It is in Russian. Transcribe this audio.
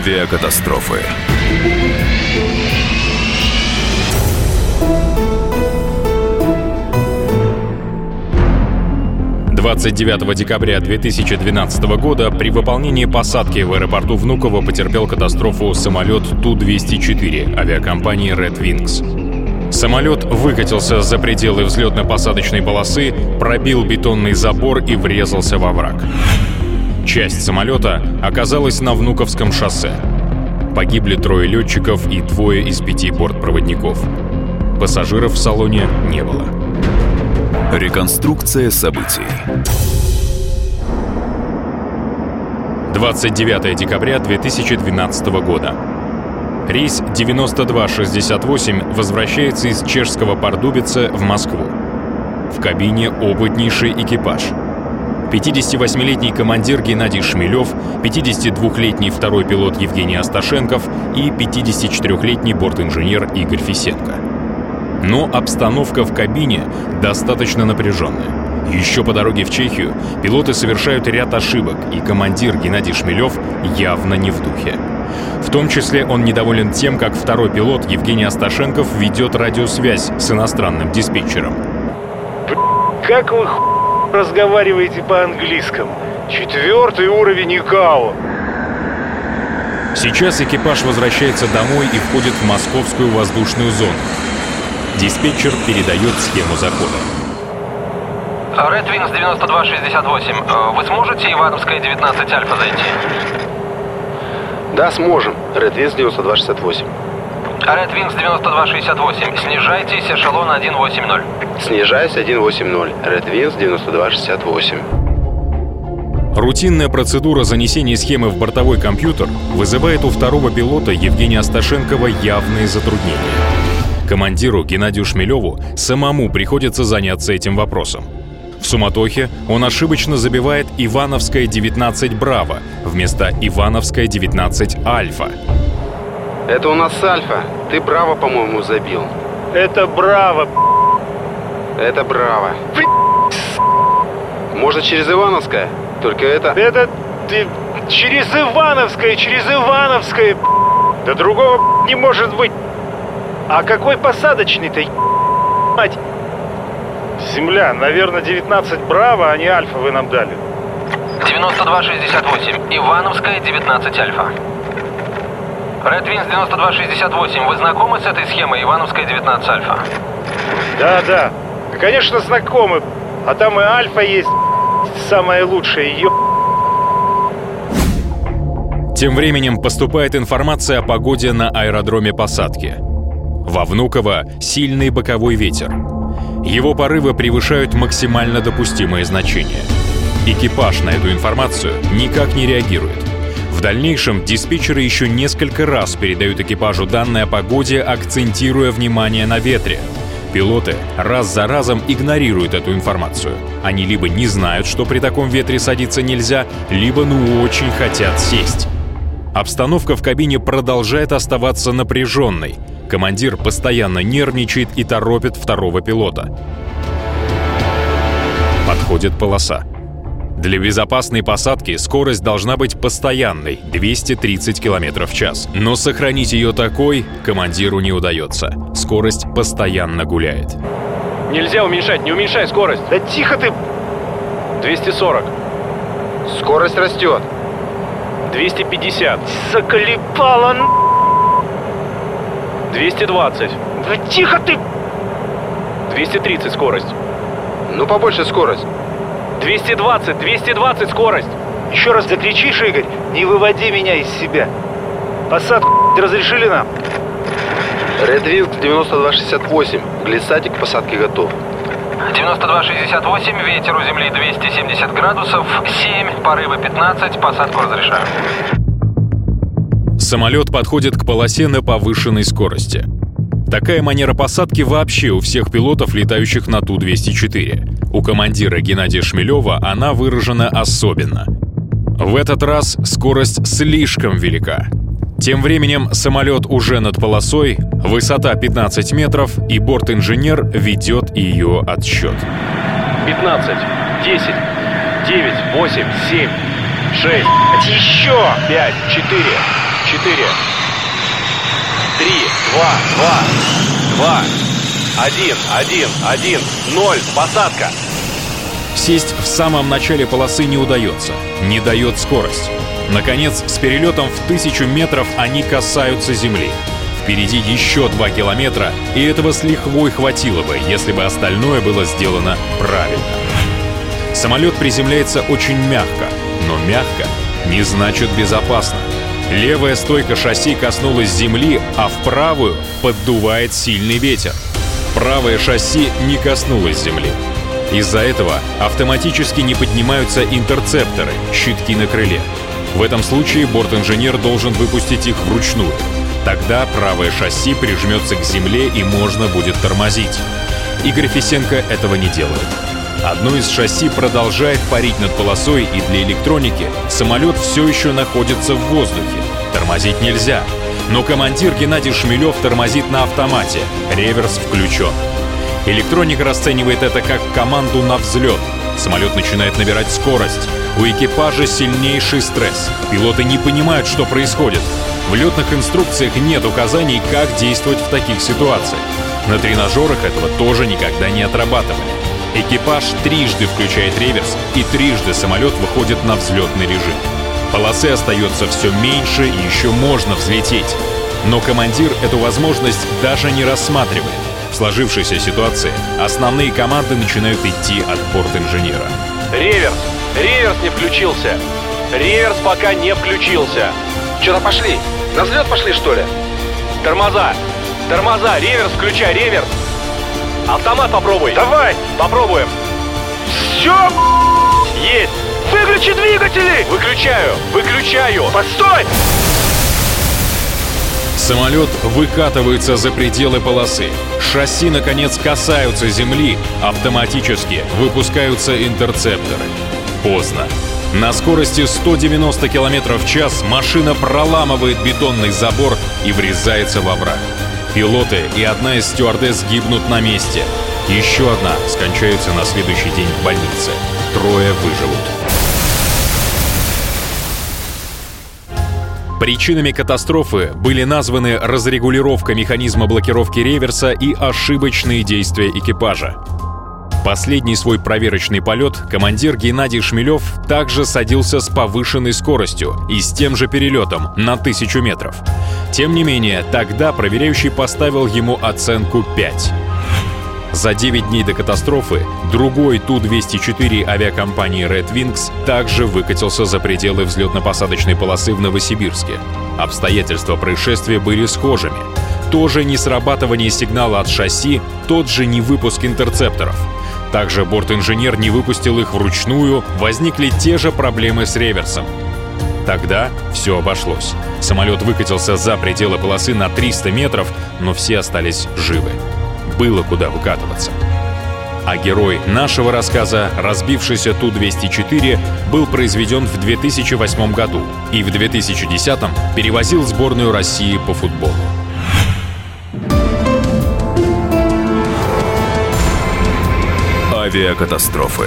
Авиакатастрофы. Двадцать девятого декабря 2012 года при выполнении посадки в аэропорту Внуково потерпел катастрофу самолет Ту-204 авиакомпании Red Wings. Самолет выкатился за пределы взлетно-посадочной полосы, пробил бетонный забор и врезался во враг. Часть самолета оказалась на Внуковском шоссе. Погибли трое летчиков и двое из пяти бортпроводников. Пассажиров в салоне не было. Реконструкция событий. 29 декабря 2012 года. Рейс 9268 возвращается из чешского Пардубица в Москву. В кабине опытнейший экипаж — 58-летний командир Геннадий Шмелев, 52-летний второй пилот Евгений Асташенков и 54-летний бортинженер Игорь Фисенко. Но обстановка в кабине достаточно напряженная. Еще по дороге в Чехию пилоты совершают ряд ошибок, и командир Геннадий Шмелев явно не в духе. В том числе он недоволен тем, как второй пилот Евгений Асташенков ведет радиосвязь с иностранным диспетчером. Как вы разговариваете по-английскому. Четвертый уровень ИКАО. Сейчас экипаж возвращается домой и входит в московскую воздушную зону. Диспетчер передает схему захода. Red Wings 9268. Э, вы сможете Ивановская 19 Альфа зайти? Да, сможем. Red Wings 9268. Red Wings 9268. Снижайтесь, эшелон 180. Снижаюсь 180. Red Wings 9268. Рутинная процедура занесения схемы в бортовой компьютер вызывает у второго пилота Евгения Асташенкова явные затруднения. Командиру Геннадию Шмелеву самому приходится заняться этим вопросом. В суматохе он ошибочно забивает Ивановская 19 Браво вместо Ивановская 19 Альфа. Это у нас Альфа. Ты Браво, по-моему, забил. Это Браво. Это Браво. Может, через Ивановское? Только это... Это... Ты... Через Ивановское, через Ивановское. Да другого не может быть. А какой посадочный-то, мать? Земля, наверное, 19 Браво, а не Альфа вы нам дали. 9268. Ивановская, 19 Альфа. Red Wings 9268, вы знакомы с этой схемой Ивановская 19 Альфа? Да, да. Конечно, знакомы. А там и Альфа есть. Самая лучшая. Ё... Тем временем поступает информация о погоде на аэродроме посадки. Во Внуково сильный боковой ветер. Его порывы превышают максимально допустимые значения. Экипаж на эту информацию никак не реагирует. В дальнейшем диспетчеры еще несколько раз передают экипажу данные о погоде, акцентируя внимание на ветре. Пилоты раз за разом игнорируют эту информацию. Они либо не знают, что при таком ветре садиться нельзя, либо ну очень хотят сесть. Обстановка в кабине продолжает оставаться напряженной. Командир постоянно нервничает и торопит второго пилота. Подходит полоса. Для безопасной посадки скорость должна быть постоянной — 230 км в час. Но сохранить ее такой командиру не удается. Скорость постоянно гуляет. Нельзя уменьшать, не уменьшай скорость. Да тихо ты! 240. Скорость растет. 250. Заколебала! 220. Да тихо ты! 230 скорость. Ну, побольше скорость. 220, 220 скорость. Еще раз закричишь, Игорь, не выводи меня из себя. Посадку разрешили нам? Red Wings 9268. Глиссатик к посадке готов. 9268, ветер у земли 270 градусов, 7, порывы 15, посадку разрешаю. Самолет подходит к полосе на повышенной скорости. Такая манера посадки вообще у всех пилотов, летающих на Ту-204. У командира Геннадия Шмелева она выражена особенно. В этот раз скорость слишком велика. Тем временем самолет уже над полосой, высота 15 метров, и борт-инженер ведет ее отсчет. 15, 10, 9, 8, 7, 6, Еще! 5, 4, четыре, три, два, два, два, один, один, один, ноль, посадка. Сесть в самом начале полосы не удается, не дает скорость. Наконец, с перелетом в тысячу метров они касаются земли. Впереди еще два километра, и этого с лихвой хватило бы, если бы остальное было сделано правильно. Самолет приземляется очень мягко, но мягко не значит безопасно. Левая стойка шасси коснулась земли, а в правую поддувает сильный ветер. Правое шасси не коснулось земли. Из-за этого автоматически не поднимаются интерцепторы, щитки на крыле. В этом случае борт-инженер должен выпустить их вручную. Тогда правое шасси прижмется к земле и можно будет тормозить. Игорь Фисенко этого не делает. Одно из шасси продолжает парить над полосой, и для электроники самолет все еще находится в воздухе. Тормозить нельзя. Но командир Геннадий Шмелев тормозит на автомате. Реверс включен. Электроника расценивает это как команду на взлет. Самолет начинает набирать скорость. У экипажа сильнейший стресс. Пилоты не понимают, что происходит. В летных инструкциях нет указаний, как действовать в таких ситуациях. На тренажерах этого тоже никогда не отрабатывали. Экипаж трижды включает реверс, и трижды самолет выходит на взлетный режим. Полосы остается все меньше, и еще можно взлететь. Но командир эту возможность даже не рассматривает. В сложившейся ситуации основные команды начинают идти от борт-инженера. Реверс! Реверс не включился! Реверс пока не включился! Что-то пошли. На взлет пошли, что ли? Тормоза! Тормоза! Реверс включай, реверс! Автомат попробуй! Давай! Попробуем! Все! Есть! Выключи двигатели! Выключаю! Выключаю! Постой! Самолет выкатывается за пределы полосы. Шасси, наконец, касаются земли. Автоматически выпускаются интерцепторы. Поздно. На скорости 190 км в час машина проламывает бетонный забор и врезается во враг. Пилоты и одна из стюардесс гибнут на месте. Еще одна скончается на следующий день в больнице. Трое выживут. Причинами катастрофы были названы разрегулировка механизма блокировки реверса и ошибочные действия экипажа. Последний свой проверочный полет командир Геннадий Шмелев также садился с повышенной скоростью и с тем же перелетом на тысячу метров. Тем не менее, тогда проверяющий поставил ему оценку 5. За 9 дней до катастрофы другой Ту-204 авиакомпании Red Wings также выкатился за пределы взлетно-посадочной полосы в Новосибирске. Обстоятельства происшествия были схожими. То же несрабатывание сигнала от шасси, тот же невыпуск интерцепторов. Также борт-инженер не выпустил их вручную, возникли те же проблемы с реверсом. Тогда все обошлось. Самолет выкатился за пределы полосы на 300 метров, но все остались живы. Было куда выкатываться. А герой нашего рассказа, разбившийся Ту-204, был произведен в 2008 году и в 2010 перевозил сборную России по футболу. Авиакатастрофы.